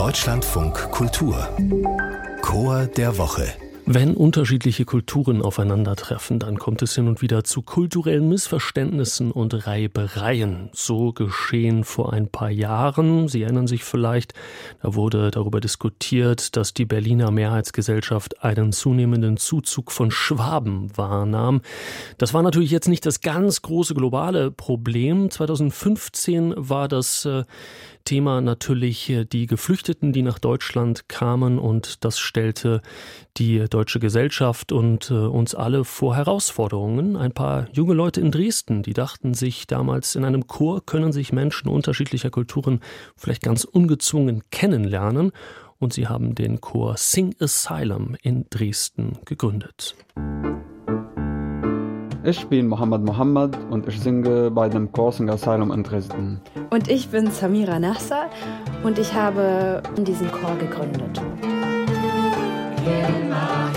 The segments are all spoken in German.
Deutschlandfunk Kultur. Chor der Woche wenn unterschiedliche Kulturen aufeinandertreffen, dann kommt es hin und wieder zu kulturellen Missverständnissen und Reibereien. So geschehen vor ein paar Jahren. Sie erinnern sich vielleicht, da wurde darüber diskutiert, dass die Berliner Mehrheitsgesellschaft einen zunehmenden Zuzug von Schwaben wahrnahm. Das war natürlich jetzt nicht das ganz große globale Problem. 2015 war das äh, Thema natürlich äh, die Geflüchteten, die nach Deutschland kamen und das stellte die deutsche Gesellschaft und äh, uns alle vor Herausforderungen. Ein paar junge Leute in Dresden, die dachten sich damals, in einem Chor können sich Menschen unterschiedlicher Kulturen vielleicht ganz ungezwungen kennenlernen und sie haben den Chor Sing Asylum in Dresden gegründet. Ich bin Mohammed Mohammed und ich singe bei dem Coursing Asylum in Dresden. Und ich bin Samira Nassar und ich habe diesen Chor gegründet. Die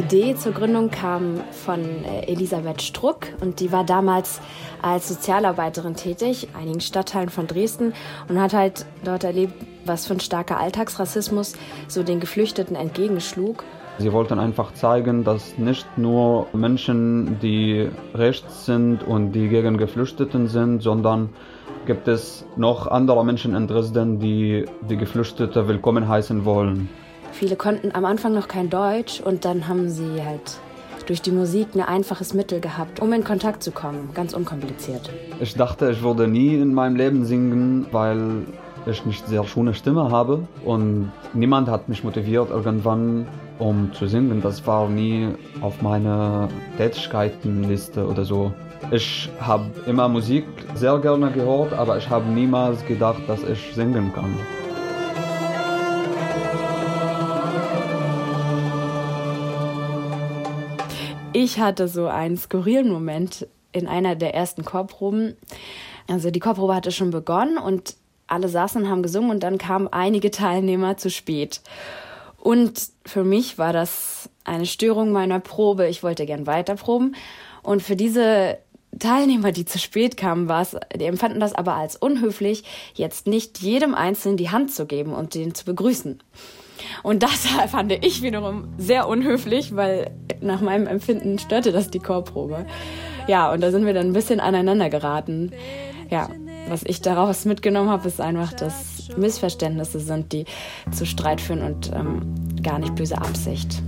Idee zur Gründung kam von äh, Elisabeth Struck und die war damals als Sozialarbeiterin tätig, einigen Stadtteilen von Dresden und hat halt dort erlebt, was für ein starker Alltagsrassismus so den Geflüchteten entgegenschlug. Sie wollten einfach zeigen, dass nicht nur Menschen, die rechts sind und die gegen Geflüchteten sind, sondern gibt es noch andere Menschen in Dresden, die die Geflüchtete willkommen heißen wollen. Viele konnten am Anfang noch kein Deutsch und dann haben sie halt durch die Musik ein einfaches Mittel gehabt, um in Kontakt zu kommen, ganz unkompliziert. Ich dachte, ich würde nie in meinem Leben singen, weil ich nicht sehr schöne Stimme habe und niemand hat mich motiviert irgendwann um zu singen. Das war nie auf meiner Tätigkeitenliste oder so. Ich habe immer Musik sehr gerne gehört, aber ich habe niemals gedacht, dass ich singen kann. Ich hatte so einen skurrilen Moment in einer der ersten Chorproben. Also die Chorprobe hatte schon begonnen und alle saßen und haben gesungen und dann kamen einige Teilnehmer zu spät. Und für mich war das eine Störung meiner Probe. Ich wollte gern weiterproben. Und für diese Teilnehmer, die zu spät kamen, war es, die empfanden das aber als unhöflich, jetzt nicht jedem Einzelnen die Hand zu geben und den zu begrüßen. Und das fand ich wiederum sehr unhöflich, weil nach meinem Empfinden störte das die Chorprobe. Ja, und da sind wir dann ein bisschen aneinander geraten. Ja, was ich daraus mitgenommen habe, ist einfach, dass Missverständnisse sind, die zu Streit führen und ähm, gar nicht böse Absicht.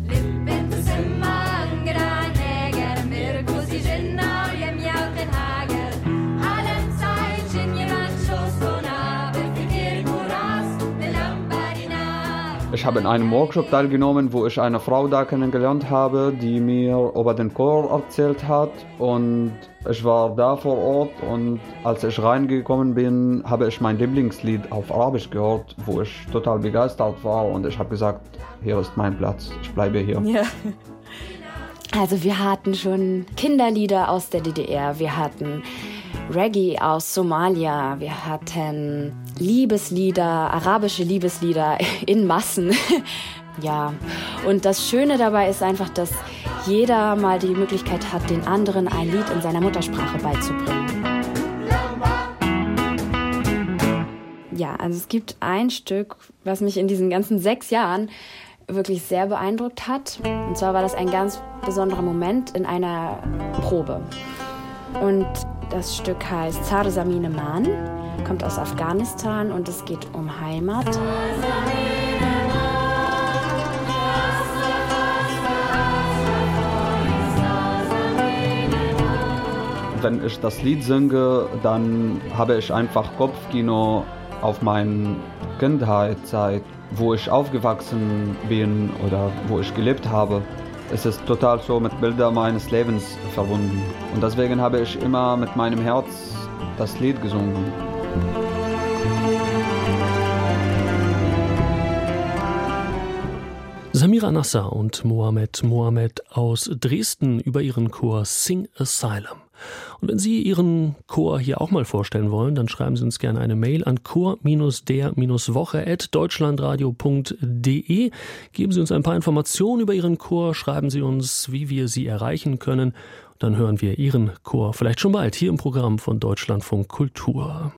Ich habe in einem Workshop teilgenommen, wo ich eine Frau da kennengelernt habe, die mir über den Chor erzählt hat. Und ich war da vor Ort und als ich reingekommen bin, habe ich mein Lieblingslied auf Arabisch gehört, wo ich total begeistert war. Und ich habe gesagt, hier ist mein Platz, ich bleibe hier. Ja. Also wir hatten schon Kinderlieder aus der DDR, wir hatten Reggae aus Somalia, wir hatten Liebeslieder, arabische Liebeslieder in Massen. ja, und das Schöne dabei ist einfach, dass jeder mal die Möglichkeit hat, den anderen ein Lied in seiner Muttersprache beizubringen. Ja, also es gibt ein Stück, was mich in diesen ganzen sechs Jahren wirklich sehr beeindruckt hat. Und zwar war das ein ganz besonderer Moment in einer Probe. Und das Stück heißt Zare Samine Man, kommt aus Afghanistan und es geht um Heimat. Wenn ich das Lied singe, dann habe ich einfach Kopfkino auf meine Kindheitszeit, wo ich aufgewachsen bin oder wo ich gelebt habe es ist total so mit Bildern meines Lebens verbunden. Und deswegen habe ich immer mit meinem Herz das Lied gesungen. Samira Nasser und Mohamed Mohamed aus Dresden über ihren Chor Sing Asylum. Und wenn Sie Ihren Chor hier auch mal vorstellen wollen, dann schreiben Sie uns gerne eine Mail an chor-der-woche.deutschlandradio.de. Geben Sie uns ein paar Informationen über Ihren Chor, schreiben Sie uns, wie wir Sie erreichen können. Dann hören wir Ihren Chor vielleicht schon bald hier im Programm von Deutschlandfunk Kultur.